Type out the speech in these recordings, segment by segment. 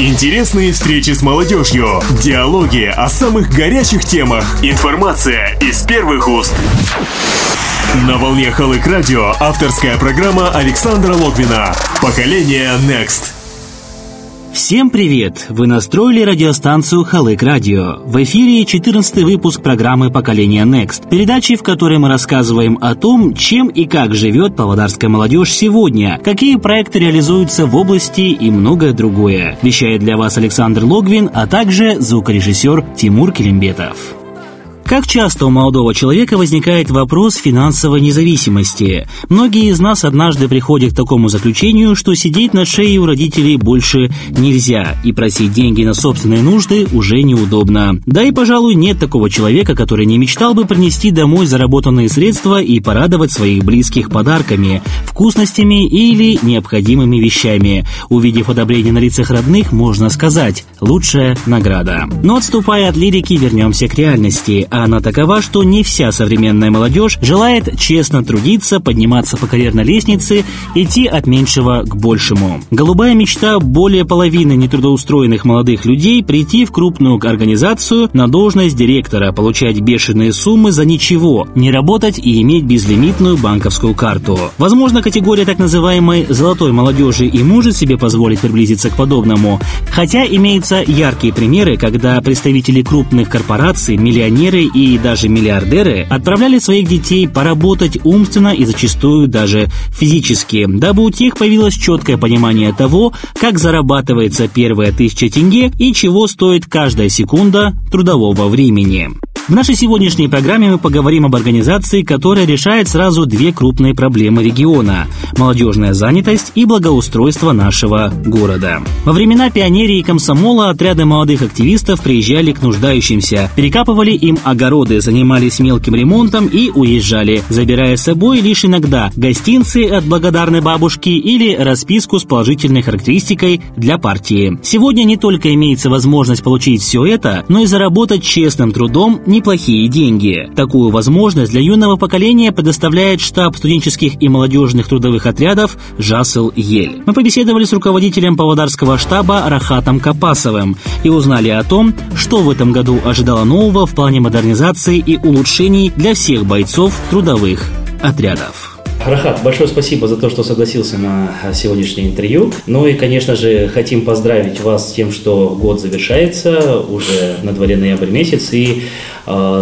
Интересные встречи с молодежью, диалоги о самых горячих темах, информация из первых уст. На волне Халык Радио авторская программа Александра Логвина «Поколение Next». Всем привет! Вы настроили радиостанцию Халык Радио. В эфире 14 выпуск программы «Поколение Next», передачи, в которой мы рассказываем о том, чем и как живет павлодарская молодежь сегодня, какие проекты реализуются в области и многое другое. Вещает для вас Александр Логвин, а также звукорежиссер Тимур Келимбетов. Как часто у молодого человека возникает вопрос финансовой независимости? Многие из нас однажды приходят к такому заключению, что сидеть на шее у родителей больше нельзя, и просить деньги на собственные нужды уже неудобно. Да и, пожалуй, нет такого человека, который не мечтал бы принести домой заработанные средства и порадовать своих близких подарками, вкусностями или необходимыми вещами. Увидев одобрение на лицах родных, можно сказать «лучшая награда». Но отступая от лирики, вернемся к реальности – она такова, что не вся современная молодежь желает честно трудиться, подниматься по карьерной лестнице, идти от меньшего к большему. Голубая мечта более половины нетрудоустроенных молодых людей прийти в крупную организацию на должность директора, получать бешеные суммы за ничего, не работать и иметь безлимитную банковскую карту. Возможно, категория так называемой «золотой молодежи» и может себе позволить приблизиться к подобному, хотя имеются яркие примеры, когда представители крупных корпораций, миллионеры и даже миллиардеры отправляли своих детей поработать умственно и зачастую даже физически, дабы у тех появилось четкое понимание того, как зарабатывается первая тысяча тенге и чего стоит каждая секунда трудового времени. В нашей сегодняшней программе мы поговорим об организации, которая решает сразу две крупные проблемы региона – молодежная занятость и благоустройство нашего города. Во времена пионерии и комсомола отряды молодых активистов приезжали к нуждающимся, перекапывали им огороды, занимались мелким ремонтом и уезжали, забирая с собой лишь иногда гостинцы от благодарной бабушки или расписку с положительной характеристикой для партии. Сегодня не только имеется возможность получить все это, но и заработать честным трудом не неплохие деньги. Такую возможность для юного поколения предоставляет штаб студенческих и молодежных трудовых отрядов «Жасел Ель». Мы побеседовали с руководителем Павлодарского штаба Рахатом Капасовым и узнали о том, что в этом году ожидало нового в плане модернизации и улучшений для всех бойцов трудовых отрядов. Рахат, большое спасибо за то, что согласился на сегодняшнее интервью. Ну и, конечно же, хотим поздравить вас с тем, что год завершается, уже на дворе ноябрь месяц, и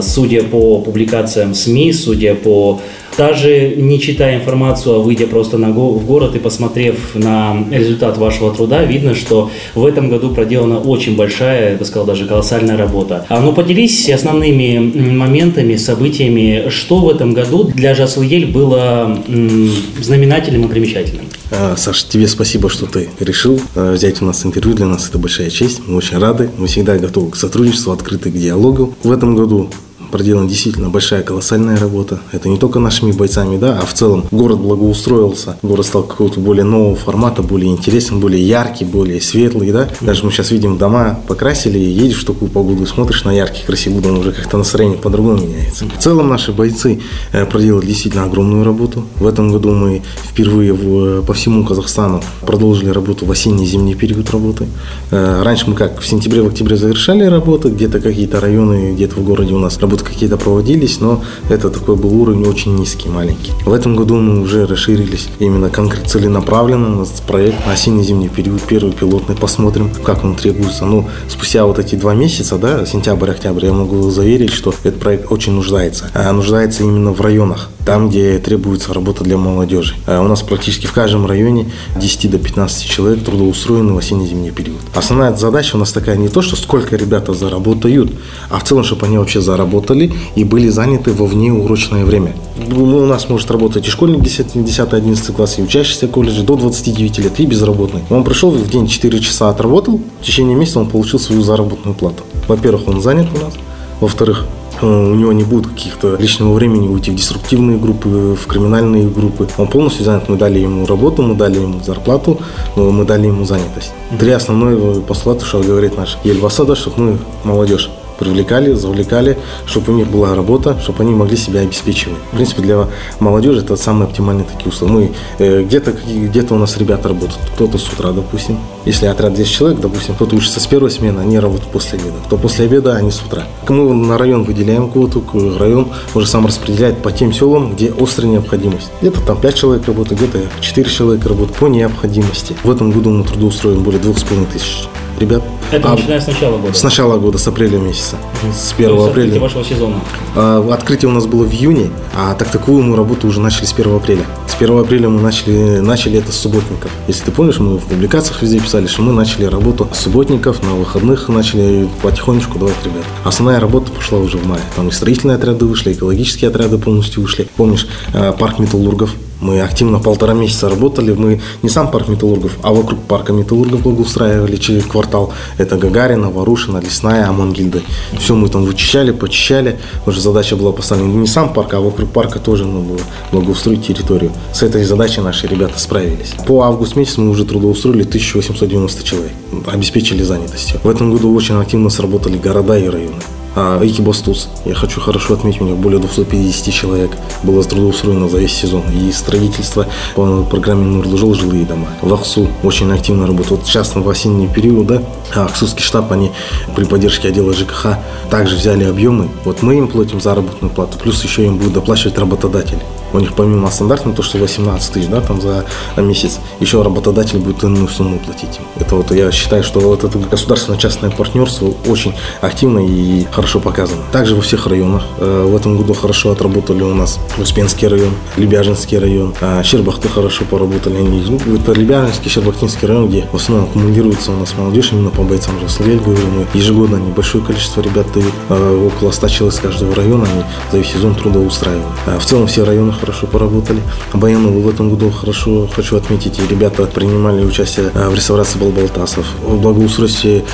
судя по публикациям СМИ, судя по даже не читая информацию, а выйдя просто на го- в город и посмотрев на результат вашего труда, видно, что в этом году проделана очень большая, я бы сказал, даже колоссальная работа. А ну поделись основными моментами, событиями, что в этом году для Жаслыель было м, знаменательным и примечательным. А, Саша, тебе спасибо, что ты решил а, взять у нас интервью. Для нас это большая честь. Мы очень рады. Мы всегда готовы к сотрудничеству, открыты к диалогу. В этом году Mundo. Проделана действительно большая колоссальная работа. Это не только нашими бойцами, да, а в целом город благоустроился. Город стал какого-то более нового формата, более интересным, более яркий, более светлый, да. Даже мы сейчас видим дома покрасили, и едешь в такую погоду, смотришь на яркий, красивый дом, уже как-то настроение по-другому меняется. В целом наши бойцы э, проделали действительно огромную работу. В этом году мы впервые в, по всему Казахстану продолжили работу в осенне-зимний период работы. Э, Раньше мы как в сентябре, в октябре завершали работы, где-то какие-то районы, где-то в городе у нас работы какие-то проводились, но это такой был уровень очень низкий, маленький. В этом году мы уже расширились именно конкретно целенаправленно. У нас проект на осенне-зимний период, первый пилотный, посмотрим, как он требуется. Ну, спустя вот эти два месяца, да, сентябрь-октябрь, я могу заверить, что этот проект очень нуждается. А нуждается именно в районах, там, где требуется работа для молодежи. А у нас практически в каждом районе 10 до 15 человек трудоустроены в осенне-зимний период. Основная задача у нас такая не то, что сколько ребята заработают, а в целом, чтобы они вообще заработали и были заняты во внеурочное время. У нас может работать и школьник 10, 10 11 класс, и учащийся колледжа до 29 лет, и безработный. Он пришел в день 4 часа отработал, в течение месяца он получил свою заработную плату. Во-первых, он занят у нас, во-вторых, э, у него не будет каких-то лишнего времени уйти в деструктивные группы, в криминальные группы. Он полностью занят. Мы дали ему работу, мы дали ему зарплату, мы дали ему занятость. Три основные постулата, что говорит наш Ельбасада, чтобы мы молодежь привлекали, завлекали, чтобы у них была работа, чтобы они могли себя обеспечивать. В принципе, для молодежи это самые оптимальные такие условия. Мы э, где-то где-то у нас ребята работают, кто-то с утра, допустим. Если отряд 10 человек, допустим, кто-то учится с первой смены, они работают после обеда. Кто после обеда, они с утра. Мы на район выделяем квоту, район уже сам распределяет по тем селам, где острая необходимость. Где-то там 5 человек работают, где-то 4 человека работают по необходимости. В этом году мы трудоустроим более 2,5 тысяч ребят. Это а, начиная с начала года? С начала года, с апреля месяца. Угу. С 1 То есть апреля. вашего сезона? А, открытие у нас было в июне, а так таковую мы работу уже начали с 1 апреля. С 1 апреля мы начали, начали это с субботников. Если ты помнишь, мы в публикациях везде писали, что мы начали работу с субботников, на выходных начали потихонечку давать ребят. Основная работа пошла уже в мае. Там и строительные отряды вышли, экологические отряды полностью вышли. Помнишь, а, парк металлургов мы активно полтора месяца работали. Мы не сам парк металлургов, а вокруг парка металлургов благоустраивали через квартал. Это Гагарина, Ворушина, Лесная, Амангильда. Все мы там вычищали, почищали. Уже задача была поставлена не сам парк, а вокруг парка тоже надо было благоустроить территорию. С этой задачей наши ребята справились. По август месяц мы уже трудоустроили 1890 человек. Обеспечили занятостью. В этом году очень активно сработали города и районы. А, Экибастуз. Я хочу хорошо отметить, у них более 250 человек было трудоустроено за весь сезон. И строительство по программе Нурлыжол жилые дома. В Ахсу очень активно работают. Вот сейчас в осенний период, да, Ахсусский штаб, они при поддержке отдела ЖКХ также взяли объемы. Вот мы им платим заработную плату, плюс еще им будут доплачивать работодатели. У них помимо стандартного, то, что 18 тысяч да, там за месяц, еще работодатель будет иную сумму платить. Это вот я считаю, что вот это государственно-частное партнерство очень активно и хорошо показано. Также во всех районах. Э, в этом году хорошо отработали у нас Успенский район, Лебяжинский район, а Щербахты хорошо поработали. Они, ну, это Лебяжинский, Щербахтинский район, где в основном аккумулируется у нас молодежь именно по бойцам же. Словель, говорю, мы ежегодно небольшое количество ребят дают, э, около 100 человек с каждого района, они за весь сезон трудоустраивают. В целом все районы хорошо поработали. Баянову в этом году хорошо, хочу отметить, и ребята принимали участие э, в реставрации Балбалтасов, в благоустройстве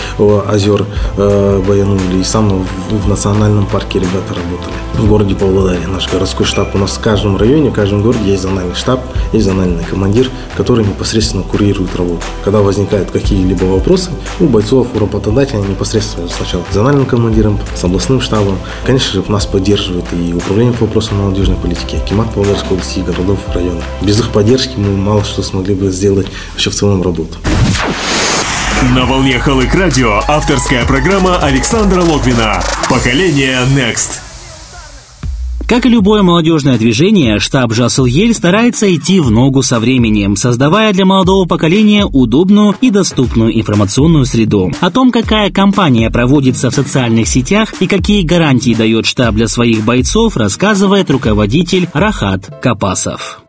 озер э, Баянули, и сам в национальном парке ребята работали. В городе Павлодаре наш городской штаб. У нас в каждом районе, в каждом городе есть зональный штаб, есть зональный командир, который непосредственно курирует работу. Когда возникают какие-либо вопросы, у бойцов, у работодателя непосредственно сначала с зональным командиром, с областным штабом. Конечно же, нас поддерживает и управление по вопросам молодежной политики, Акимат Павлодарской области, городов, районов. Без их поддержки мы мало что смогли бы сделать вообще в целом работу. На волне Халык Радио авторская программа Александра Логвина. Поколение Next. Как и любое молодежное движение, штаб Жасл-Ель старается идти в ногу со временем, создавая для молодого поколения удобную и доступную информационную среду. О том, какая кампания проводится в социальных сетях и какие гарантии дает штаб для своих бойцов, рассказывает руководитель Рахат Капасов.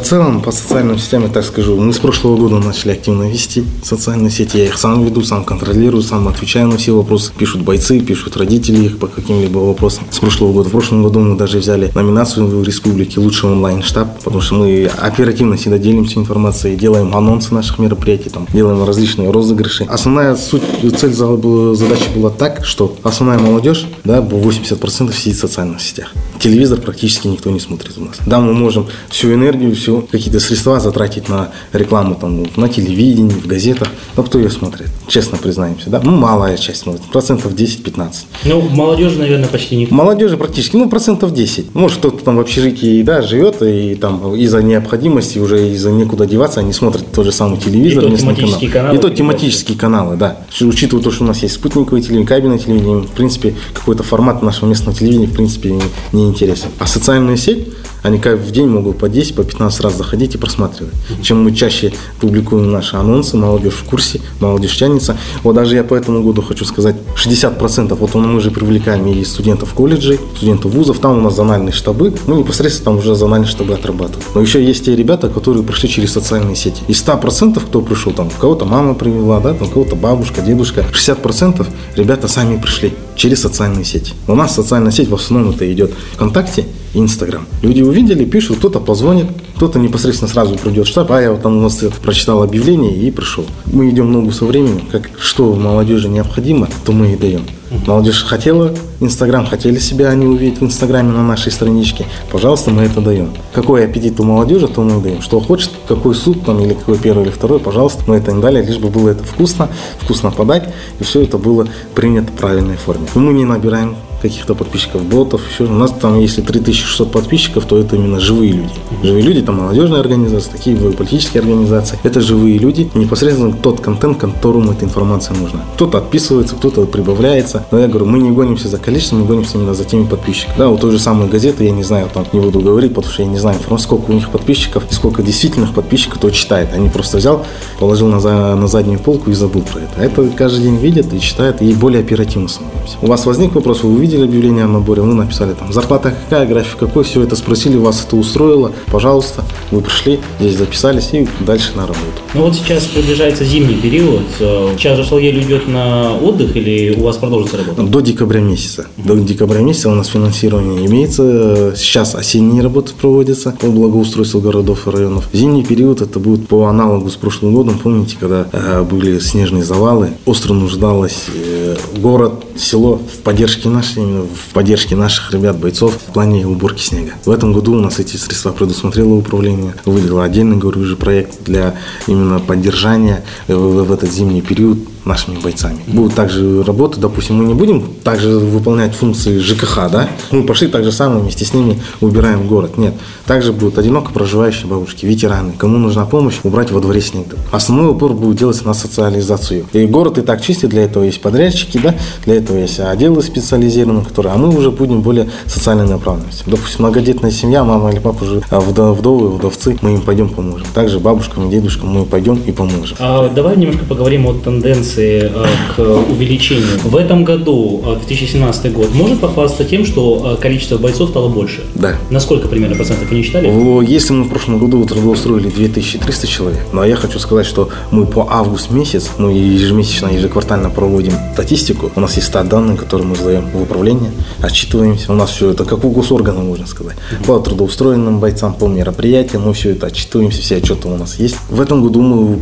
В целом, по социальным сетям, я так скажу, мы с прошлого года начали активно вести социальные сети. Я их сам веду, сам контролирую, сам отвечаю на все вопросы. Пишут бойцы, пишут родители их по каким-либо вопросам. С прошлого года. В прошлом году мы даже взяли номинацию в республике «Лучший онлайн-штаб», потому что мы оперативно всегда делимся информацией, делаем анонсы наших мероприятий, там, делаем различные розыгрыши. Основная суть, цель задачи была так, что основная молодежь, да, 80% сидит в социальных сетях. Телевизор практически никто не смотрит у нас. Да, мы можем всю энергию, все какие-то средства затратить на рекламу там, на телевидении, в газетах. Но кто ее смотрит? Честно признаемся. Да? Ну, малая часть смотрит. Процентов 10-15. Ну, молодежи, наверное, почти не. Молодежи практически, ну, процентов 10. Может, кто-то там в общежитии, да, живет, и там из-за необходимости, уже из-за некуда деваться, они смотрят тот же самый телевизор. И то тематические канал. каналы. И то тематические каналы, да. Учитывая то, что у нас есть спутниковое телевидение, кабельное телевидение, в принципе, какой-то формат нашего местного телевидения, в принципе, не, не интересен. А социальная сеть, они как в день могут по 10, по 15 раз заходить и просматривать. Чем мы чаще публикуем наши анонсы, молодежь в курсе, молодежь тянется. Вот даже я по этому году хочу сказать, 60%, вот мы же привлекаем и студентов колледжей, студентов вузов, там у нас зональные штабы, мы непосредственно там уже зональные штабы отрабатываем. Но еще есть те ребята, которые пришли через социальные сети. Из 100%, кто пришел, там, кого-то мама привела, да, там, кого-то бабушка, дедушка, 60% ребята сами пришли через социальные сети. У нас социальная сеть в основном это идет ВКонтакте и Инстаграм. Люди увидели, пишут, кто-то позвонит, кто-то непосредственно сразу придет в штаб, а я вот там у нас прочитал объявление и пришел. Мы идем ногу со временем, как что молодежи необходимо, то мы и даем. Молодежь хотела Инстаграм, хотели себя они увидеть в Инстаграме на нашей страничке. Пожалуйста, мы это даем. Какой аппетит у молодежи, то мы даем. Что хочет, какой суп там или какой первый или второй, пожалуйста, мы это им дали, лишь бы было это вкусно, вкусно подать, и все это было принято в правильной форме. Мы не набираем каких-то подписчиков, ботов, еще. У нас там, если 3600 подписчиков, то это именно живые люди. Живые люди, там молодежные организации, такие политические организации. Это живые люди, непосредственно тот контент, которому эта информация нужна. Кто-то отписывается, кто-то прибавляется. Но я говорю, мы не гонимся за количеством, мы гонимся именно за теми подписчиками. Да, у той же самой газеты, я не знаю, там не буду говорить, потому что я не знаю, сколько у них подписчиков и сколько действительных подписчиков кто читает. Они просто взял, положил на, на заднюю полку и забыл про это. А это каждый день видят и читают, и более оперативно становимся. У вас возник вопрос, вы увидели увидели объявление о наборе, мы написали там зарплата какая, график какой, все это спросили, вас это устроило, пожалуйста, вы пришли, здесь записались и дальше на работу. Ну вот сейчас приближается зимний период, сейчас же Шалгель идет на отдых или у вас продолжится работа? До декабря месяца. До декабря месяца у нас финансирование имеется, сейчас осенние работы проводятся по благоустройству городов и районов. Зимний период это будет по аналогу с прошлым годом, помните, когда э, были снежные завалы, остро нуждалось э, город, село в поддержке нашей именно в поддержке наших ребят, бойцов в плане уборки снега. В этом году у нас эти средства предусмотрело управление, выделило отдельный, говорю, уже проект для именно поддержания в, в этот зимний период нашими бойцами. Будут также работы, допустим, мы не будем также выполнять функции ЖКХ, да? Мы пошли так же самое вместе с ними убираем город. Нет. Также будут одиноко проживающие бабушки, ветераны, кому нужна помощь, убрать во дворе снег. Основной упор будет делаться на социализацию. И город и так чистит, для этого есть подрядчики, да? Для этого есть отделы специализированные, которые, а мы уже будем более социальной направленности. Допустим, многодетная семья, мама или папа уже а вдовы, вдовцы, мы им пойдем поможем. Также бабушкам и дедушкам мы пойдем и поможем. А давай немножко поговорим о тенденции тенденции э, к увеличению. В этом году, 2017 э, год, может похвастаться тем, что э, количество бойцов стало больше? Да. На сколько примерно процентов вы не считали? Если мы в прошлом году трудоустроили 2300 человек, но я хочу сказать, что мы по август месяц, мы ежемесячно, ежеквартально проводим статистику. У нас есть стат данные, которые мы сдаем в управление, отчитываемся. У нас все это как у госоргана, можно сказать. По трудоустроенным бойцам, по мероприятиям, мы все это отчитываемся, все отчеты у нас есть. В этом году мы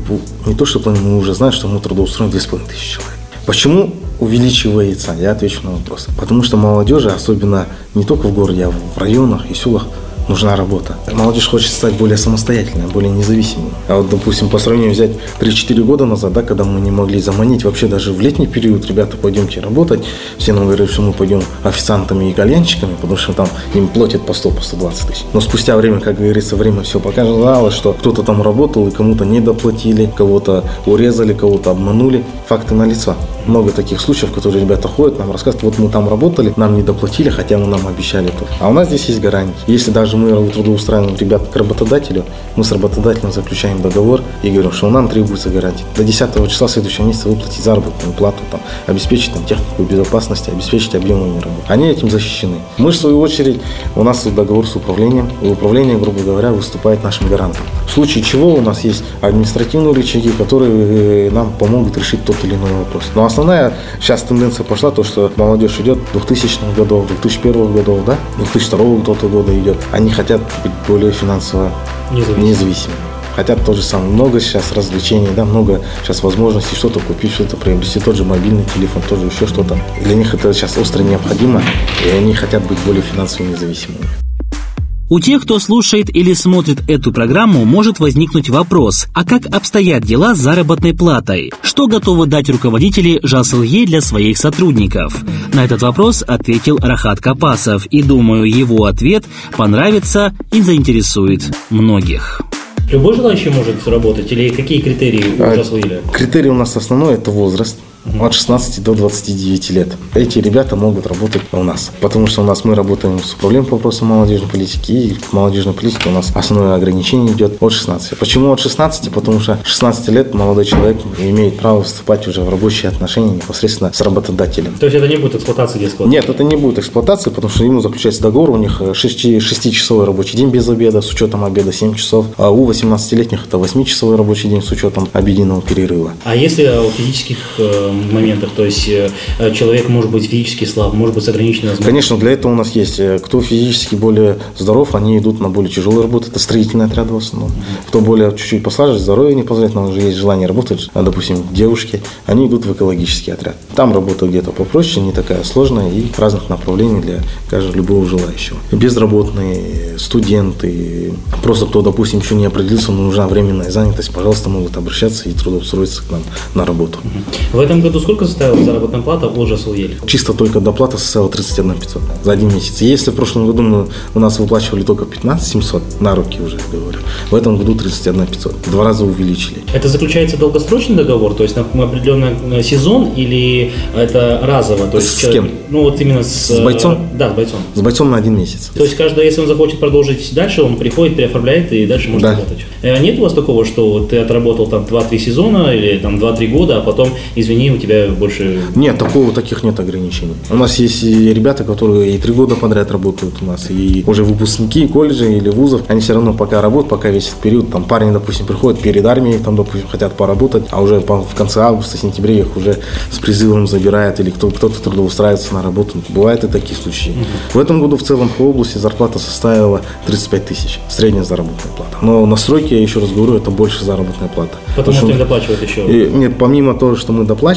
не то что планируем, мы уже знаем, что мы трудоустроим 2,5 тысячи человек. Почему увеличивается? Я отвечу на вопрос. Потому что молодежи, особенно не только в городе, а в районах и селах, нужна работа. Молодежь хочет стать более самостоятельной, более независимой. А вот, допустим, по сравнению взять 3-4 года назад, да, когда мы не могли заманить вообще даже в летний период, ребята, пойдемте работать, все нам говорили, что мы пойдем официантами и кальянщиками, потому что там им платят по 100, по 120 тысяч. Но спустя время, как говорится, время все показало, что кто-то там работал и кому-то не доплатили, кого-то урезали, кого-то обманули. Факты на лицо. Много таких случаев, которые ребята ходят, нам рассказывают, вот мы там работали, нам не доплатили, хотя мы нам обещали то. А у нас здесь есть гарантии. Если даже даже мы трудоустраиваем ребят к работодателю, мы с работодателем заключаем договор и говорим, что нам требуется гарантия. До 10 числа следующего месяца выплатить заработную плату, там, обеспечить там, технику безопасности, обеспечить объемами работы. Они этим защищены. Мы, в свою очередь, у нас договор с управлением, и управление, грубо говоря, выступает нашим гарантом. В случае чего у нас есть административные рычаги, которые э, нам помогут решить тот или иной вопрос. Но основная сейчас тенденция пошла, то, что молодежь идет 2000-х годов, 2001 годов, да, 2002 года идет. Они они хотят быть более финансово независимыми. независимыми. Хотят то же самое. Много сейчас развлечений, да, много сейчас возможностей что-то купить, что-то приобрести, тот же мобильный телефон, тоже еще что-то. Для них это сейчас остро необходимо, и они хотят быть более финансово независимыми. У тех, кто слушает или смотрит эту программу, может возникнуть вопрос, а как обстоят дела с заработной платой? Что готовы дать руководители ЖАСЛЕ для своих сотрудников? На этот вопрос ответил Рахат Капасов, и думаю, его ответ понравится и заинтересует многих. Любой желающий может работать или какие критерии у а, ЖАСЛЕ? Критерий у нас основной – это возраст – от 16 до 29 лет. Эти ребята могут работать у нас, потому что у нас мы работаем с управлением по вопросам молодежной политики, и молодежной политике у нас основное ограничение идет от 16. Почему от 16? Потому что 16 лет молодой человек имеет право вступать уже в рабочие отношения непосредственно с работодателем. То есть это не будет эксплуатация детского? Нет, это не будет эксплуатация, потому что ему заключается договор, у них 6-часовой рабочий день без обеда, с учетом обеда 7 часов, а у 18-летних это 8-часовой рабочий день с учетом обеденного перерыва. А если у физических э, моментах? То есть человек может быть физически слаб, может быть с ограниченной возможностью? Конечно, для этого у нас есть. Кто физически более здоров, они идут на более тяжелую работу. Это строительные отряды в основном. Кто более чуть-чуть послаже, здоровье не позволяет, но уже есть желание работать, допустим, девушки, они идут в экологический отряд. Там работа где-то попроще, не такая сложная и разных направлений для каждого любого желающего. Безработные, студенты, просто кто, допустим, еще не определился, но нужна временная занятость, пожалуйста, могут обращаться и трудоустроиться к нам на работу. В этом году сколько составила заработная плата в Ложа-Сулель? Чисто только доплата составила 31 500 за один месяц. Если в прошлом году мы, у нас выплачивали только 15 700 на руки уже, говорю, в этом году 31 500. Два раза увеличили. Это заключается долгосрочный договор, то есть на определенный э, сезон или это разово? То есть, с кем? Ну вот именно с... С бойцом? Да, с бойцом. С бойцом на один месяц. То есть каждый, если он захочет продолжить дальше, он приходит, переоформляет и дальше может Да. работать. А нет у вас такого, что ты отработал там 2-3 сезона или там 2-3 года, а потом, извини, у тебя больше... Нет, такого, таких нет ограничений. У нас есть и ребята, которые и три года подряд работают у нас, и уже выпускники колледжей или вузов, они все равно пока работают, пока весь этот период, там парни, допустим, приходят перед армией, там, допустим, хотят поработать, а уже в конце августа, сентябре их уже с призывом забирают, или кто, кто-то трудоустраивается на работу. Бывают и такие случаи. В этом году в целом по области зарплата составила 35 тысяч, средняя заработная плата. Но на стройке, я еще раз говорю, это больше заработная плата. Потому что им доплачивают еще. И, нет, помимо того, что мы доплачиваем,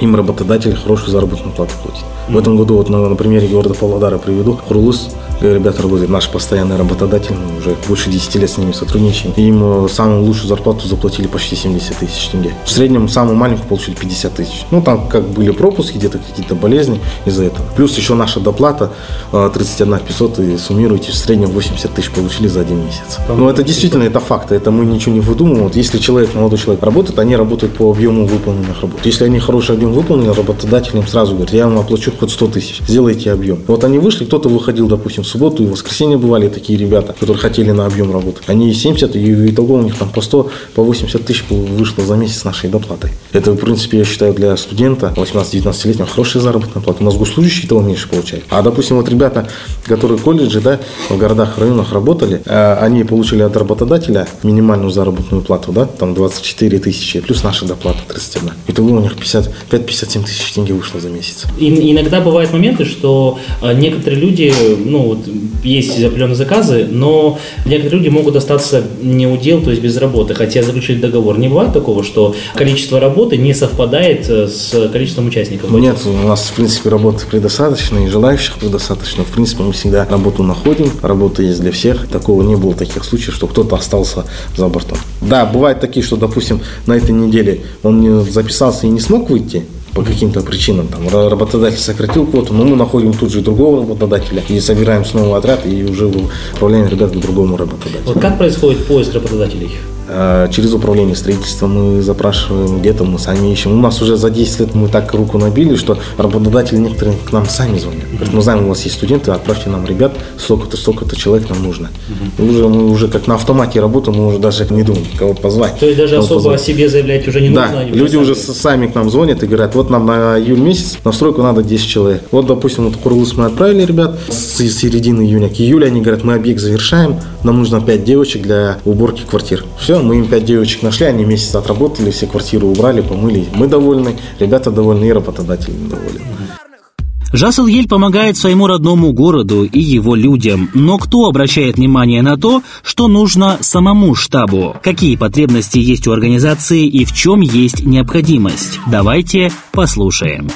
им работодатель хорошую заработную плату платит. В этом году, вот на, на примере города Павлодара приведу, Хурлус, э, ребята работают, наш постоянный работодатель, мы уже больше 10 лет с ними сотрудничаем. Им э, самую лучшую зарплату заплатили почти 70 тысяч тенге. В среднем самую маленькую получили 50 тысяч. Ну, там как были пропуски, где-то какие-то болезни из-за этого. Плюс еще наша доплата э, 31 500, и суммируйте, в среднем 80 тысяч получили за один месяц. Ну, это действительно, это факты, это мы ничего не выдумываем. Вот если человек, молодой человек работает, они работают по объему выполненных работ. Если они хороший объем выполнены, работодатель им сразу говорит, я вам оплачу хоть 100 тысяч, сделайте объем. Вот они вышли, кто-то выходил, допустим, в субботу и в воскресенье бывали такие ребята, которые хотели на объем работать. Они 70, и в итоге у них там по 100, по 80 тысяч вышло за месяц нашей доплатой. Это, в принципе, я считаю, для студента 18-19-летнего хорошая заработная плата. У нас госслужащие того меньше получают. А, допустим, вот ребята, которые в колледже, да, в городах, районах работали, э, они получили от работодателя минимальную заработную плату, да, там 24 тысячи, плюс наша доплата 31. Итого у них 55-57 тысяч тенге вышло за месяц. И- иногда бывают моменты, что э, некоторые люди, ну вот есть определенные заказы, но некоторые люди могут остаться не у дел, то есть без работы, хотя заключили договор. Не бывает такого, что количество работы не совпадает э, с количеством участников? Нет, у нас, в принципе, работы предостаточно и желающих предостаточно. В принципе, мы всегда работу находим, работа есть для всех. Такого не было таких случаев, что кто-то остался за бортом. Да, бывают такие, что, допустим, на этой неделе он не записался и не смог выйти, по каким-то причинам. Там, ра- работодатель сократил квоту, но мы находим тут же другого работодателя и собираем снова отряд и уже отправляем ребят другому работодателю. Вот как происходит поиск работодателей? А, Через управление строительством мы запрашиваем, где-то мы сами ищем. У нас уже за 10 лет мы так руку набили, что работодатели некоторые к нам сами звонят. Говорят, мы знаем, у вас есть студенты, отправьте нам ребят, столько-то, столько-то человек нам нужно. И уже мы уже как на автомате работаем, мы уже даже не думаем, кого позвать. То есть даже особо позвать. о себе заявлять уже не Да, нужно? они люди уже сами- к нам звонят и говорят, вот нам на июль месяц на стройку надо 10 человек. Вот, допустим, вот Курлыс мы отправили ребят с с середины июня к июлю, они говорят, мы объект завершаем, нам нужно 5 девочек для уборки квартир. Все, мы им 5 девочек нашли, они месяц отработали, все квартиры убрали, помыли. Мы довольны, ребята довольны и работодатель доволен. Жасл Ель помогает своему родному городу и его людям. Но кто обращает внимание на то, что нужно самому штабу? Какие потребности есть у организации и в чем есть необходимость? Давайте послушаем.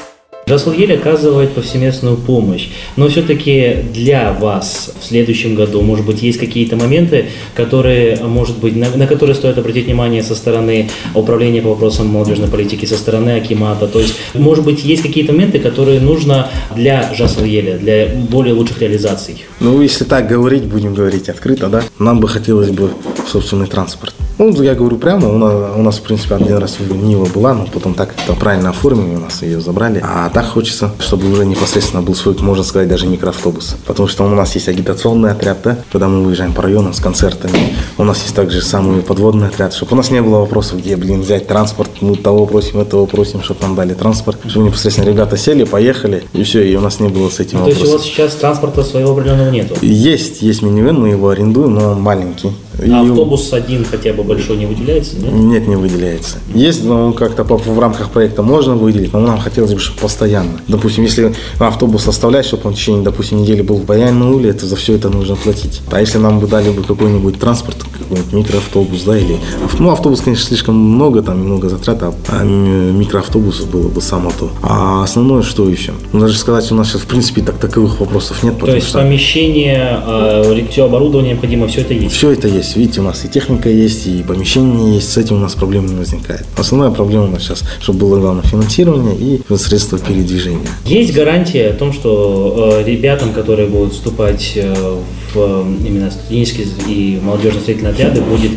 Жаслгель оказывает повсеместную помощь, но все-таки для вас в следующем году, может быть, есть какие-то моменты, которые, может быть, на, на которые стоит обратить внимание со стороны управления по вопросам молодежной политики, со стороны Акимата. То есть, может быть, есть какие-то моменты, которые нужно для Жаслгеля, для более лучших реализаций. Ну, если так говорить, будем говорить открыто, да, нам бы хотелось бы собственный транспорт. Ну, я говорю прямо, у нас, у нас в принципе, один раз Нива была, но потом так это правильно оформили, у нас ее забрали. А так хочется, чтобы уже непосредственно был свой, можно сказать, даже микроавтобус. Потому что у нас есть агитационный отряд, да, когда мы выезжаем по районам с концертами. У нас есть также самый подводный отряд, чтобы у нас не было вопросов, где, блин, взять транспорт, мы того просим, этого просим, чтобы нам дали транспорт. Чтобы непосредственно ребята сели, поехали, и все, и у нас не было с этим То есть у вопросов. вас сейчас транспорта своего определенного нету? Есть, есть минивэн, мы его арендуем, но он маленький. А автобус один хотя бы большой не выделяется, нет? Нет, не выделяется. Есть, но как-то в рамках проекта можно выделить, но нам хотелось бы, чтобы постоянно. Допустим, если автобус оставлять, чтобы он в течение, допустим, недели был в Баян-Уле, это за все это нужно платить. А если нам бы дали бы какой-нибудь транспорт, какой-нибудь микроавтобус, да, или... Ну, автобус, конечно, слишком много, там много затрат, а, а микроавтобусов было бы само то. А основное, что еще? Ну, даже сказать, у нас сейчас, в принципе, так таковых вопросов нет. То есть что... помещение, э, все оборудование необходимо, все это есть? Все это есть. Видите, у нас и техника есть, и помещение есть, с этим у нас проблем не возникает. Основная проблема у нас сейчас, чтобы было главное финансирование и средства передвижения. Есть гарантия о том, что э, ребятам, которые будут вступать э, в именно студенческие и молодежно-строительные отряды, будет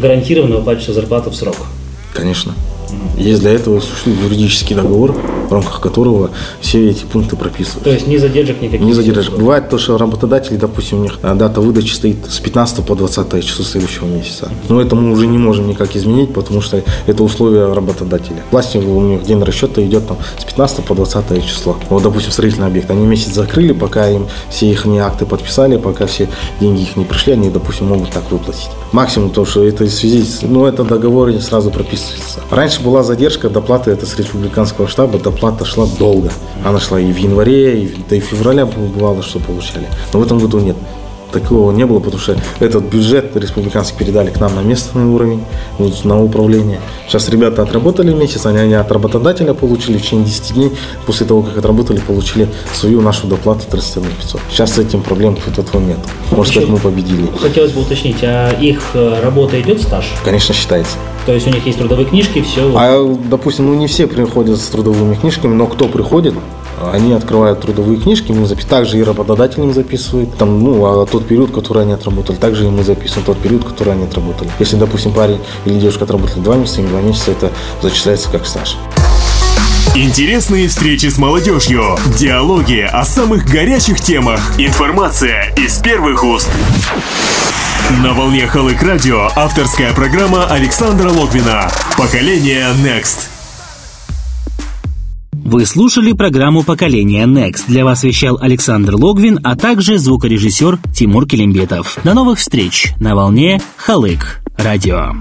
гарантированно выплачиваться зарплата в срок? Конечно. Есть для этого существует юридический договор, в рамках которого все эти пункты прописываются. То есть не задержек никаких? Не задержек. Бывает то, что работодатели, допустим, у них э, дата выдачи стоит с 15 по 20 число следующего месяца. Но это мы уже не можем никак изменить, потому что это условия работодателя. Власти у них день расчета идет там с 15 по 20 число. Вот, допустим, строительный объект. Они месяц закрыли, пока им все их акты подписали, пока все деньги их не пришли, они, допустим, могут так выплатить. Максимум то, что это в связи с... Ну, это договор сразу прописывается. Раньше была задержка доплаты, это с республиканского штаба, доплата шла долго. Она шла и в январе, и да и в феврале бывало, что получали. Но в этом году нет такого не было, потому что этот бюджет республиканский передали к нам на местный уровень, на управление. Сейчас ребята отработали месяц, они, они от работодателя получили в течение 10 дней, после того, как отработали, получили свою нашу доплату 31 500. Сейчас с этим проблем тут этого нет. Можно сказать, мы победили. Хотелось бы уточнить, а их э, работа идет стаж? Конечно, считается. То есть у них есть трудовые книжки, все? А, допустим, ну не все приходят с трудовыми книжками, но кто приходит, они открывают трудовые книжки, мы записываем, также и работодатель им записывает, там, ну, а тот период, который они отработали, также и мы записываем тот период, который они отработали. Если, допустим, парень или девушка отработали два месяца, им два месяца это зачисляется как стаж. Интересные встречи с молодежью, диалоги о самых горячих темах, информация из первых уст. На волне Халык Радио авторская программа Александра Логвина. Поколение Next. Вы слушали программу «Поколение Next». Для вас вещал Александр Логвин, а также звукорежиссер Тимур Келимбетов. До новых встреч на волне Халык Радио.